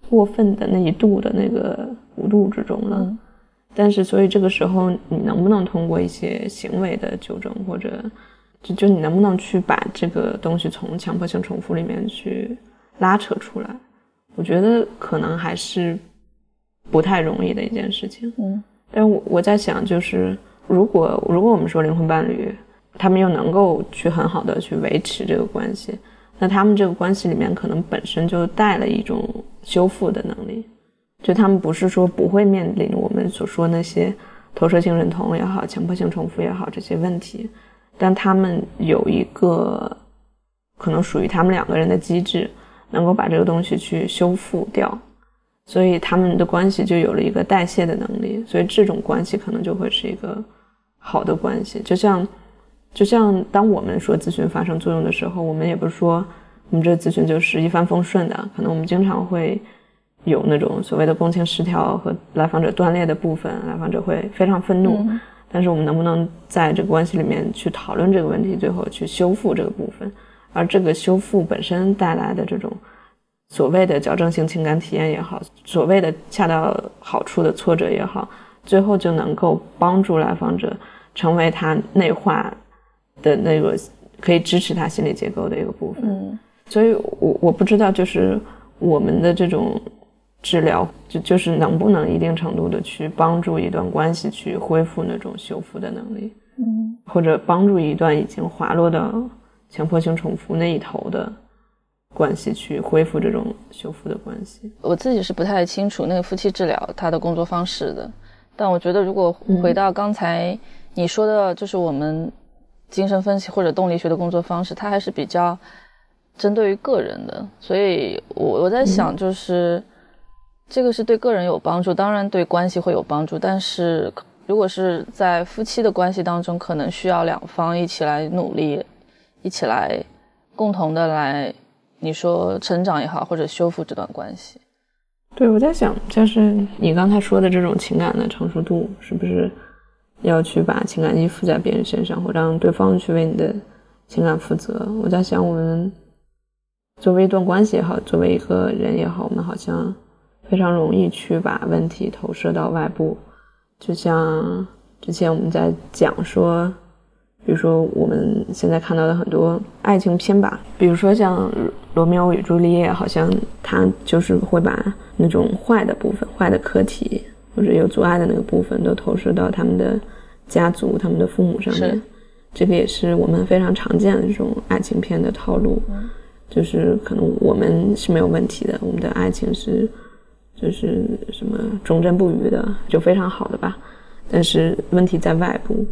过分的那一度的那个弧度之中了。但是，所以这个时候你能不能通过一些行为的纠正，或者就就你能不能去把这个东西从强迫性重复里面去拉扯出来？我觉得可能还是不太容易的一件事情。嗯，但我我在想，就是如果如果我们说灵魂伴侣，他们又能够去很好的去维持这个关系，那他们这个关系里面可能本身就带了一种修复的能力。就他们不是说不会面临我们所说那些投射性认同也好、强迫性重复也好这些问题，但他们有一个可能属于他们两个人的机制。能够把这个东西去修复掉，所以他们的关系就有了一个代谢的能力，所以这种关系可能就会是一个好的关系。就像，就像当我们说咨询发生作用的时候，我们也不是说我们这咨询就是一帆风顺的，可能我们经常会有那种所谓的共情失调和来访者断裂的部分，来访者会非常愤怒，但是我们能不能在这个关系里面去讨论这个问题，最后去修复这个部分？而这个修复本身带来的这种所谓的矫正性情感体验也好，所谓的恰到好处的挫折也好，最后就能够帮助来访者成为他内化的那个可以支持他心理结构的一个部分。嗯，所以我我不知道，就是我们的这种。治疗就就是能不能一定程度的去帮助一段关系去恢复那种修复的能力，嗯，或者帮助一段已经滑落到强迫性重复那一头的关系去恢复这种修复的关系。我自己是不太清楚那个夫妻治疗他的工作方式的，但我觉得如果回到刚才你说的，就是我们精神分析或者动力学的工作方式，它还是比较针对于个人的，所以我我在想就是。这个是对个人有帮助，当然对关系会有帮助。但是如果是在夫妻的关系当中，可能需要两方一起来努力，一起来共同的来，你说成长也好，或者修复这段关系。对，我在想，就是你刚才说的这种情感的成熟度，是不是要去把情感依附在别人身上，或让对方去为你的情感负责？我在想，我们作为一段关系也好，作为一个人也好，我们好像。非常容易去把问题投射到外部，就像之前我们在讲说，比如说我们现在看到的很多爱情片吧，比如说像《罗密欧与朱丽叶》，好像他就是会把那种坏的部分、坏的课题或者有阻碍的那个部分都投射到他们的家族、他们的父母上面。这个也是我们非常常见的这种爱情片的套路，就是可能我们是没有问题的，我们的爱情是。就是什么忠贞不渝的，就非常好的吧。但是问题在外部。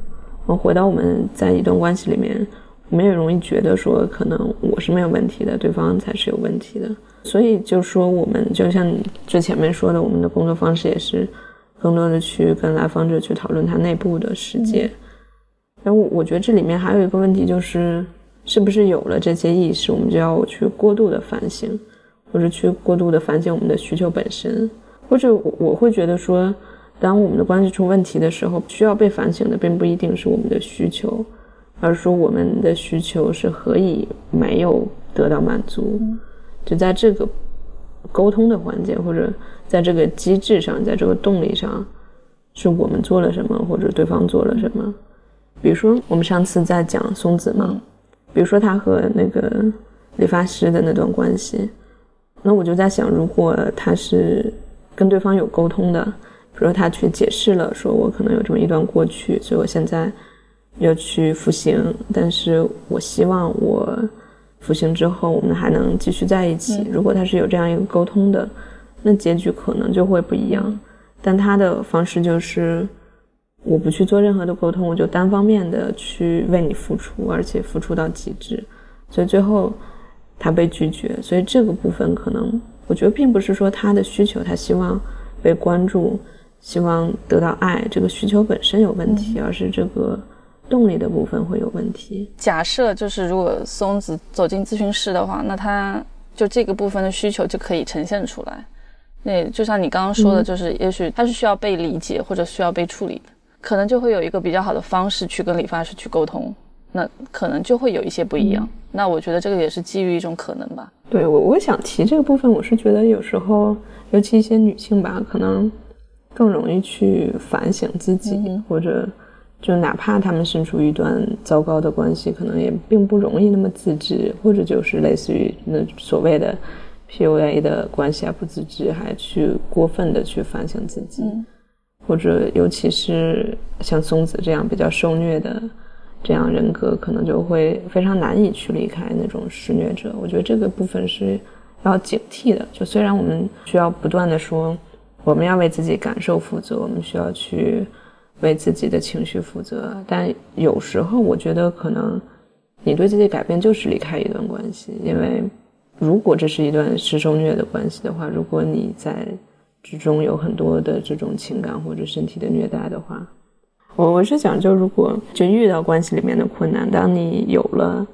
我回到我们在一段关系里面，我们也容易觉得说，可能我是没有问题的，对方才是有问题的。所以就说我们就像最前面说的，我们的工作方式也是更多的去跟来访者去讨论他内部的世界。然后我觉得这里面还有一个问题就是，是不是有了这些意识，我们就要去过度的反省。或者去过度的反省我们的需求本身，或者我会觉得说，当我们的关系出问题的时候，需要被反省的并不一定是我们的需求，而是说我们的需求是何以没有得到满足。就在这个沟通的环节，或者在这个机制上，在这个动力上，是我们做了什么，或者对方做了什么。比如说，我们上次在讲松子嘛，比如说他和那个理发师的那段关系。那我就在想，如果他是跟对方有沟通的，比如说他去解释了，说我可能有这么一段过去，所以我现在要去服刑，但是我希望我服刑之后我们还能继续在一起。如果他是有这样一个沟通的，那结局可能就会不一样。但他的方式就是我不去做任何的沟通，我就单方面的去为你付出，而且付出到极致，所以最后。他被拒绝，所以这个部分可能，我觉得并不是说他的需求，他希望被关注，希望得到爱，这个需求本身有问题，而是这个动力的部分会有问题。假设就是如果松子走进咨询室的话，那他就这个部分的需求就可以呈现出来。那就像你刚刚说的，就是也许他是需要被理解或者需要被处理的，可能就会有一个比较好的方式去跟理发师去沟通。那可能就会有一些不一样。那我觉得这个也是基于一种可能吧。对我，我想提这个部分，我是觉得有时候，尤其一些女性吧，可能更容易去反省自己，或者就哪怕她们身处一段糟糕的关系，可能也并不容易那么自知，或者就是类似于那所谓的 PUA 的关系啊，不自知，还去过分的去反省自己，或者尤其是像松子这样比较受虐的。这样人格可能就会非常难以去离开那种施虐者。我觉得这个部分是要警惕的。就虽然我们需要不断的说，我们要为自己感受负责，我们需要去为自己的情绪负责，但有时候我觉得可能你对自己改变就是离开一段关系。因为如果这是一段施受虐的关系的话，如果你在之中有很多的这种情感或者身体的虐待的话。我我是想，就如果就遇到关系里面的困难，当你有了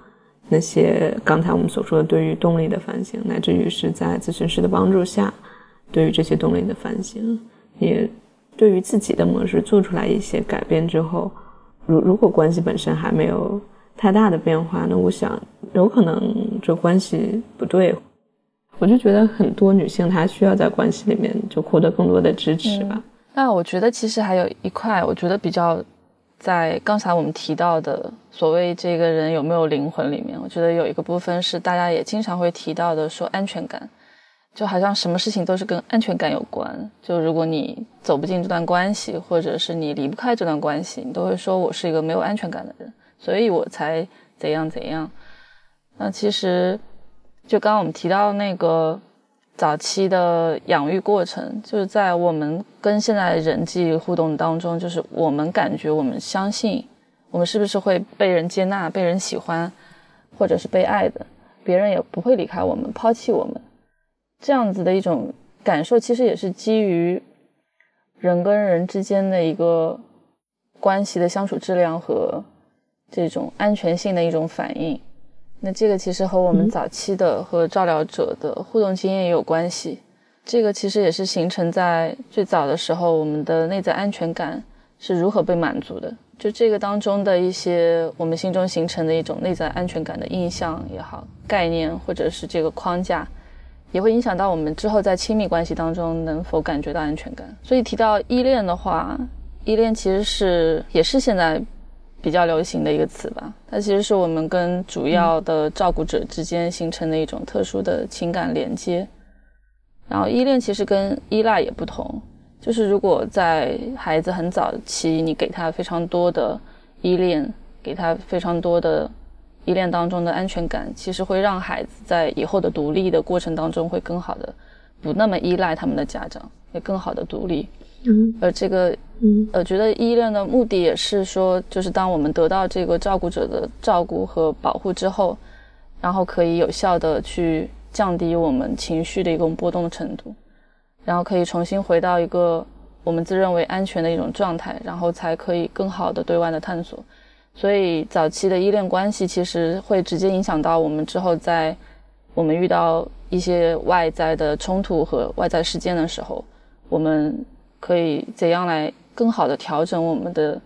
那些刚才我们所说的对于动力的反省，乃至于是在咨询师的帮助下，对于这些动力的反省，也对于自己的模式做出来一些改变之后，如如果关系本身还没有太大的变化，那我想有可能这关系不对。我就觉得很多女性她需要在关系里面就获得更多的支持吧。那我觉得其实还有一块，我觉得比较在刚才我们提到的所谓这个人有没有灵魂里面，我觉得有一个部分是大家也经常会提到的，说安全感，就好像什么事情都是跟安全感有关。就如果你走不进这段关系，或者是你离不开这段关系，你都会说我是一个没有安全感的人，所以我才怎样怎样。那其实。就刚刚我们提到那个早期的养育过程，就是在我们跟现在人际互动当中，就是我们感觉我们相信我们是不是会被人接纳、被人喜欢，或者是被爱的，别人也不会离开我们、抛弃我们，这样子的一种感受，其实也是基于人跟人之间的一个关系的相处质量和这种安全性的一种反应。那这个其实和我们早期的和照料者的互动经验也有关系。这个其实也是形成在最早的时候，我们的内在安全感是如何被满足的。就这个当中的一些我们心中形成的一种内在安全感的印象也好、概念或者是这个框架，也会影响到我们之后在亲密关系当中能否感觉到安全感。所以提到依恋的话，依恋其实是也是现在。比较流行的一个词吧，它其实是我们跟主要的照顾者之间形成的一种特殊的情感连接。然后依恋其实跟依赖也不同，就是如果在孩子很早期，你给他非常多的依恋，给他非常多的依恋当中的安全感，其实会让孩子在以后的独立的过程当中会更好的，不那么依赖他们的家长，也更好的独立。嗯，而这个，嗯，呃，觉得依恋的目的也是说，就是当我们得到这个照顾者的照顾和保护之后，然后可以有效的去降低我们情绪的一种波动的程度，然后可以重新回到一个我们自认为安全的一种状态，然后才可以更好的对外的探索。所以早期的依恋关系其实会直接影响到我们之后在我们遇到一些外在的冲突和外在事件的时候，我们。可以怎样来更好的调整我们的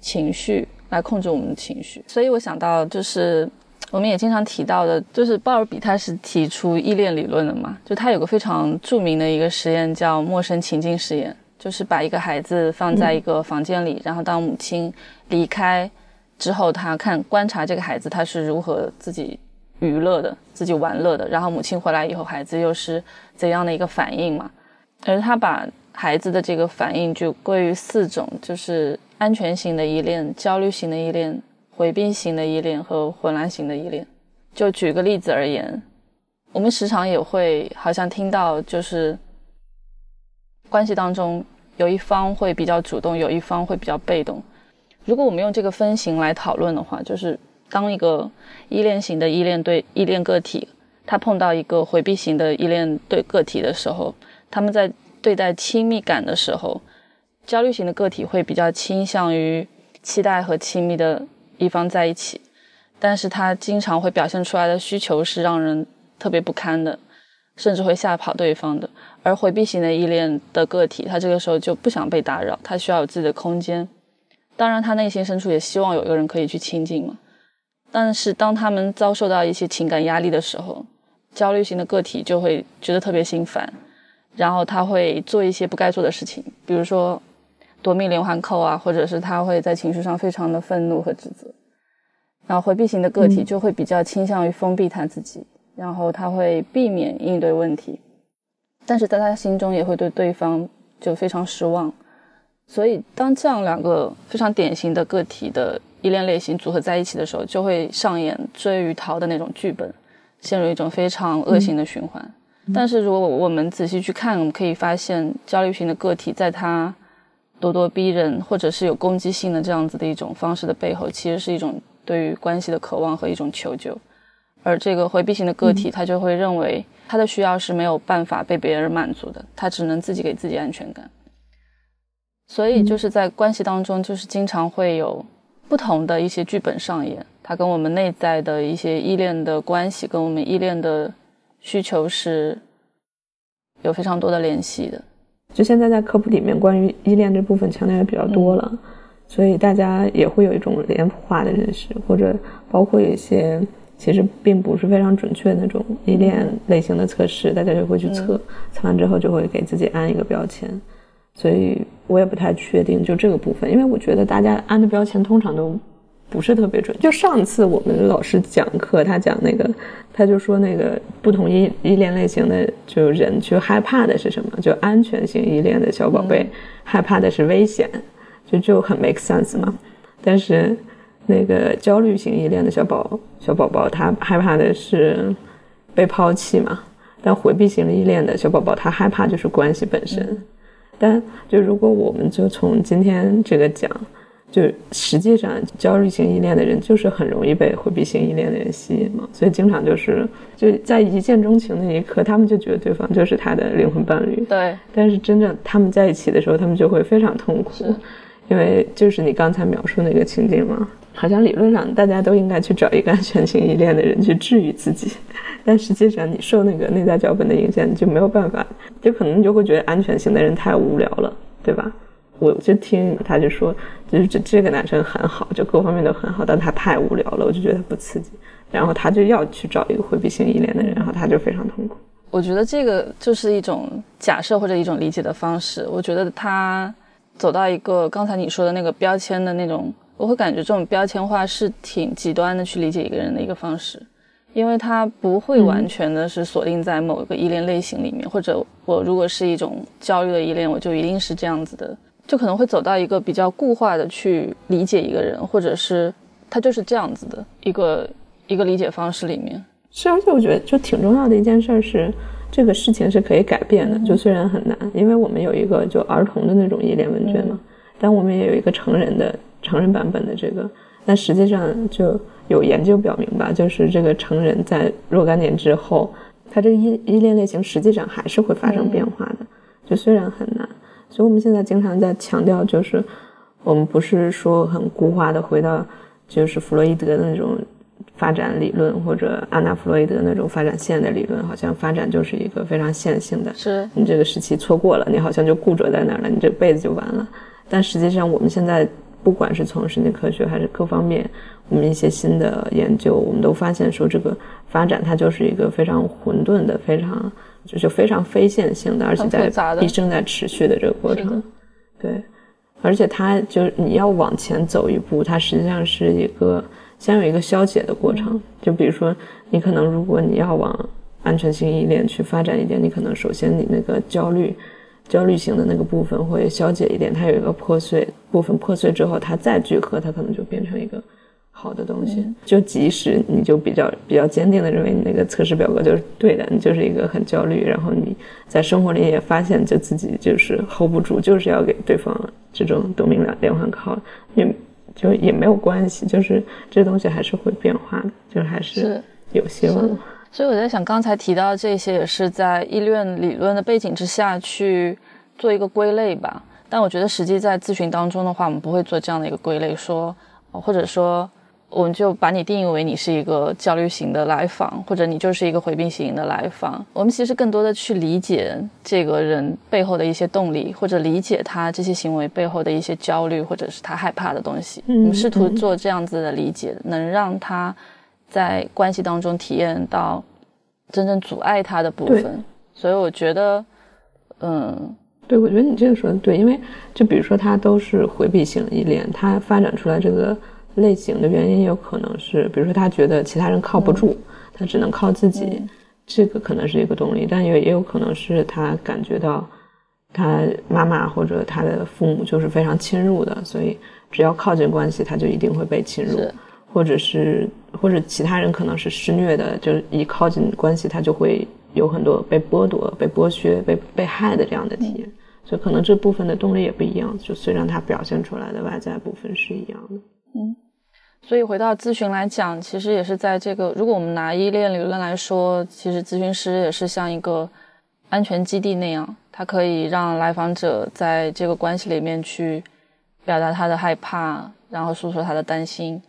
情绪，来控制我们的情绪？所以我想到，就是我们也经常提到的，就是鲍尔比他是提出依恋理论的嘛，就他有个非常著名的一个实验叫陌生情境实验，就是把一个孩子放在一个房间里，然后当母亲离开之后，他看观察这个孩子他是如何自己娱乐的、自己玩乐的，然后母亲回来以后，孩子又是怎样的一个反应嘛？而他把孩子的这个反应就归于四种，就是安全型的依恋、焦虑型的依恋、回避型的依恋和混乱型的依恋。就举个例子而言，我们时常也会好像听到，就是关系当中有一方会比较主动，有一方会比较被动。如果我们用这个分型来讨论的话，就是当一个依恋型的依恋对依恋个体，他碰到一个回避型的依恋对个体的时候，他们在对待亲密感的时候，焦虑型的个体会比较倾向于期待和亲密的一方在一起，但是他经常会表现出来的需求是让人特别不堪的，甚至会吓跑对方的。而回避型的依恋的个体，他这个时候就不想被打扰，他需要有自己的空间。当然，他内心深处也希望有一个人可以去亲近嘛。但是当他们遭受到一些情感压力的时候，焦虑型的个体就会觉得特别心烦。然后他会做一些不该做的事情，比如说夺命连环扣啊，或者是他会在情绪上非常的愤怒和指责。然后回避型的个体就会比较倾向于封闭他自己，然后他会避免应对问题，但是在他心中也会对对方就非常失望。所以当这样两个非常典型的个体的依恋类型组合在一起的时候，就会上演追与逃的那种剧本，陷入一种非常恶性的循环。但是如果我们仔细去看，我们可以发现，焦虑型的个体在他咄咄逼人或者是有攻击性的这样子的一种方式的背后，其实是一种对于关系的渴望和一种求救。而这个回避型的个体，他就会认为他的需要是没有办法被别人满足的，他只能自己给自己安全感。所以就是在关系当中，就是经常会有不同的一些剧本上演，它跟我们内在的一些依恋的关系，跟我们依恋的。需求是有非常多的联系的，就现在在科普里面关于依恋这部分强调的比较多了，所以大家也会有一种脸谱化的认识，或者包括有一些其实并不是非常准确的那种依恋类型的测试，大家就会去测，测完之后就会给自己安一个标签。所以我也不太确定就这个部分，因为我觉得大家安的标签通常都。不是特别准。就上次我们老师讲课，他讲那个，他就说那个不同依依恋类型的就人去害怕的是什么？就安全型依恋的小宝贝害怕的是危险，就就很 make sense 嘛。但是那个焦虑型依恋的小宝小宝宝，他害怕的是被抛弃嘛。但回避型依恋的小宝宝，他害怕就是关系本身。但就如果我们就从今天这个讲。就实际上，焦虑型依恋的人就是很容易被回避型依恋的人吸引嘛，所以经常就是就在一见钟情那一刻，他们就觉得对方就是他的灵魂伴侣。对，但是真正他们在一起的时候，他们就会非常痛苦，因为就是你刚才描述那个情景嘛，好像理论上大家都应该去找一个安全型依恋的人去治愈自己，但实际上你受那个内在脚本的影响，你就没有办法，就可能你就会觉得安全型的人太无聊了，对吧？我就听他就说，就是这这个男生很好，就各方面都很好，但他太无聊了，我就觉得他不刺激，然后他就要去找一个回避型依恋的人，然后他就非常痛苦。我觉得这个就是一种假设或者一种理解的方式。我觉得他走到一个刚才你说的那个标签的那种，我会感觉这种标签化是挺极端的去理解一个人的一个方式，因为他不会完全的是锁定在某一个依恋类型里面，或者我如果是一种焦虑的依恋，我就一定是这样子的。就可能会走到一个比较固化的去理解一个人，或者是他就是这样子的一个一个理解方式里面。是，而且我觉得就挺重要的一件事是，这个事情是可以改变的。就虽然很难，因为我们有一个就儿童的那种依恋问卷嘛，但我们也有一个成人的成人版本的这个。但实际上就有研究表明吧，就是这个成人在若干年之后，他这个依依恋类型实际上还是会发生变化的。就虽然很难。所以，我们现在经常在强调，就是我们不是说很固化的回到，就是弗洛伊德的那种发展理论，或者安娜弗洛伊德那种发展线的理论，好像发展就是一个非常线性的。是你这个时期错过了，你好像就固着在那儿了，你这辈子就完了。但实际上，我们现在不管是从神经科学还是各方面，我们一些新的研究，我们都发现说，这个发展它就是一个非常混沌的，非常。就是非常非线性的，而且在一生在持续的这个过程，对，而且它就你要往前走一步，它实际上是一个先有一个消解的过程。就比如说，你可能如果你要往安全性依恋去发展一点，你可能首先你那个焦虑、焦虑型的那个部分会消解一点，它有一个破碎部分破碎之后，它再聚合，它可能就变成一个。好的东西，就即使你就比较比较坚定的认为你那个测试表格就是对的，你就是一个很焦虑，然后你在生活里也发现就自己就是 hold 不住，就是要给对方这种夺命连连环 call，也就也没有关系，就是这东西还是会变化的，就还是有希望。所以我在想，刚才提到这些也是在依恋理论的背景之下去做一个归类吧。但我觉得实际在咨询当中的话，我们不会做这样的一个归类，说或者说。我们就把你定义为你是一个焦虑型的来访，或者你就是一个回避型的来访。我们其实更多的去理解这个人背后的一些动力，或者理解他这些行为背后的一些焦虑，或者是他害怕的东西。我们试图做这样子的理解，能让他在关系当中体验到真正阻碍他的部分。所以我觉得，嗯，对，我觉得你这个说的对，因为就比如说他都是回避型依恋，他发展出来这个。类型的原因有可能是，比如说他觉得其他人靠不住，他只能靠自己，这个可能是一个动力。但也也有可能是他感觉到他妈妈或者他的父母就是非常侵入的，所以只要靠近关系，他就一定会被侵入，或者是或者其他人可能是施虐的，就是一靠近关系，他就会有很多被剥夺、被剥削、被被害的这样的体验。所以可能这部分的动力也不一样，就虽然他表现出来的外在部分是一样的。嗯，所以回到咨询来讲，其实也是在这个，如果我们拿依恋理论来说，其实咨询师也是像一个安全基地那样，他可以让来访者在这个关系里面去表达他的害怕，然后诉说他的担心，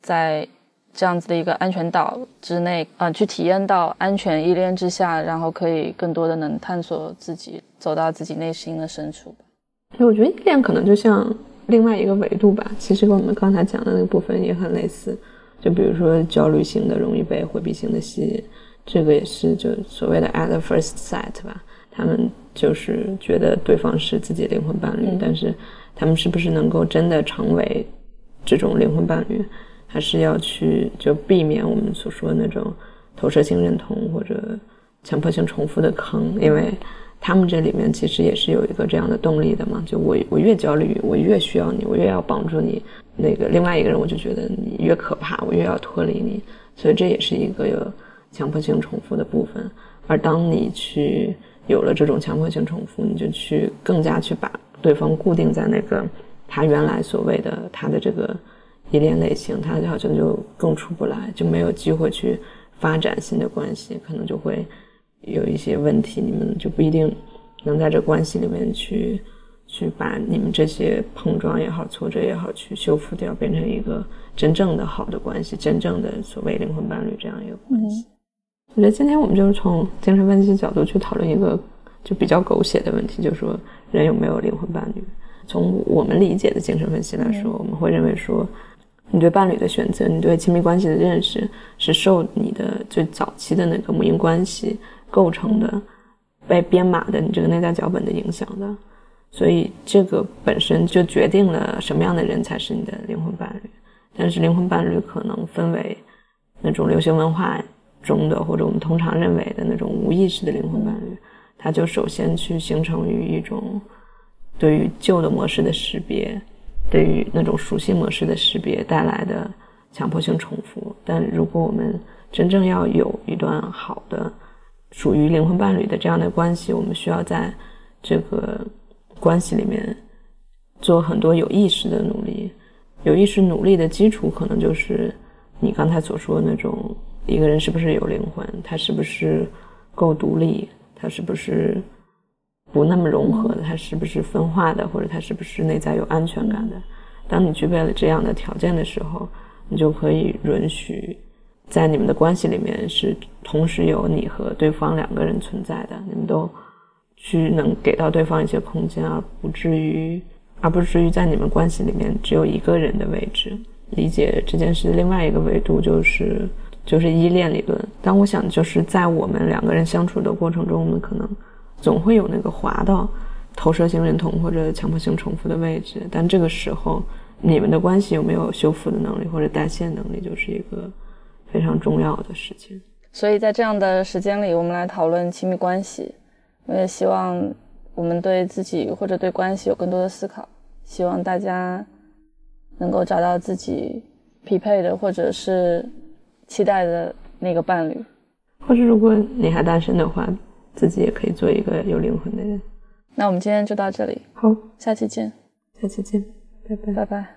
在这样子的一个安全岛之内啊，去体验到安全依恋之下，然后可以更多的能探索自己，走到自己内心的深处。我觉得依恋可能就像另外一个维度吧，其实跟我们刚才讲的那个部分也很类似。就比如说焦虑型的容易被回避型的吸引，这个也是就所谓的 at the first sight 吧。他们就是觉得对方是自己灵魂伴侣，但是他们是不是能够真的成为这种灵魂伴侣，还是要去就避免我们所说的那种投射性认同或者强迫性重复的坑，因为他们这里面其实也是有一个这样的动力的嘛。就我我越焦虑，我越需要你，我越要帮助你。那个另外一个人，我就觉得你越可怕，我越要脱离你，所以这也是一个有强迫性重复的部分。而当你去有了这种强迫性重复，你就去更加去把对方固定在那个他原来所谓的他的这个依恋类型，他好像就更出不来，就没有机会去发展新的关系，可能就会有一些问题，你们就不一定能在这关系里面去。去把你们这些碰撞也好、挫折也好，去修复掉，变成一个真正的好的关系，真正的所谓灵魂伴侣这样一个关系。我觉得今天我们就是从精神分析角度去讨论一个就比较狗血的问题，就是说人有没有灵魂伴侣？从我们理解的精神分析来说，我们会认为说，你对伴侣的选择，你对亲密关系的认识，是受你的最早期的那个母婴关系构成的、被编码的你这个内在脚本的影响的。所以这个本身就决定了什么样的人才是你的灵魂伴侣。但是灵魂伴侣可能分为那种流行文化中的，或者我们通常认为的那种无意识的灵魂伴侣，它就首先去形成于一种对于旧的模式的识别，对于那种熟悉模式的识别带来的强迫性重复。但如果我们真正要有一段好的属于灵魂伴侣的这样的关系，我们需要在这个。关系里面做很多有意识的努力，有意识努力的基础可能就是你刚才所说的那种一个人是不是有灵魂，他是不是够独立，他是不是不那么融合的，他是不是分化的，或者他是不是内在有安全感的。当你具备了这样的条件的时候，你就可以允许在你们的关系里面是同时有你和对方两个人存在的，你们都。去能给到对方一些空间，而不至于，而不至于在你们关系里面只有一个人的位置。理解这件事的另外一个维度就是就是依恋理论。但我想就是在我们两个人相处的过程中，我们可能总会有那个滑到投射性认同或者强迫性重复的位置。但这个时候，你们的关系有没有修复的能力或者代谢能力，就是一个非常重要的事情。所以在这样的时间里，我们来讨论亲密关系。我也希望我们对自己或者对关系有更多的思考，希望大家能够找到自己匹配的或者是期待的那个伴侣，或者如果你还单身的话，自己也可以做一个有灵魂的人。那我们今天就到这里，好，下期见，下期见，拜拜，拜拜。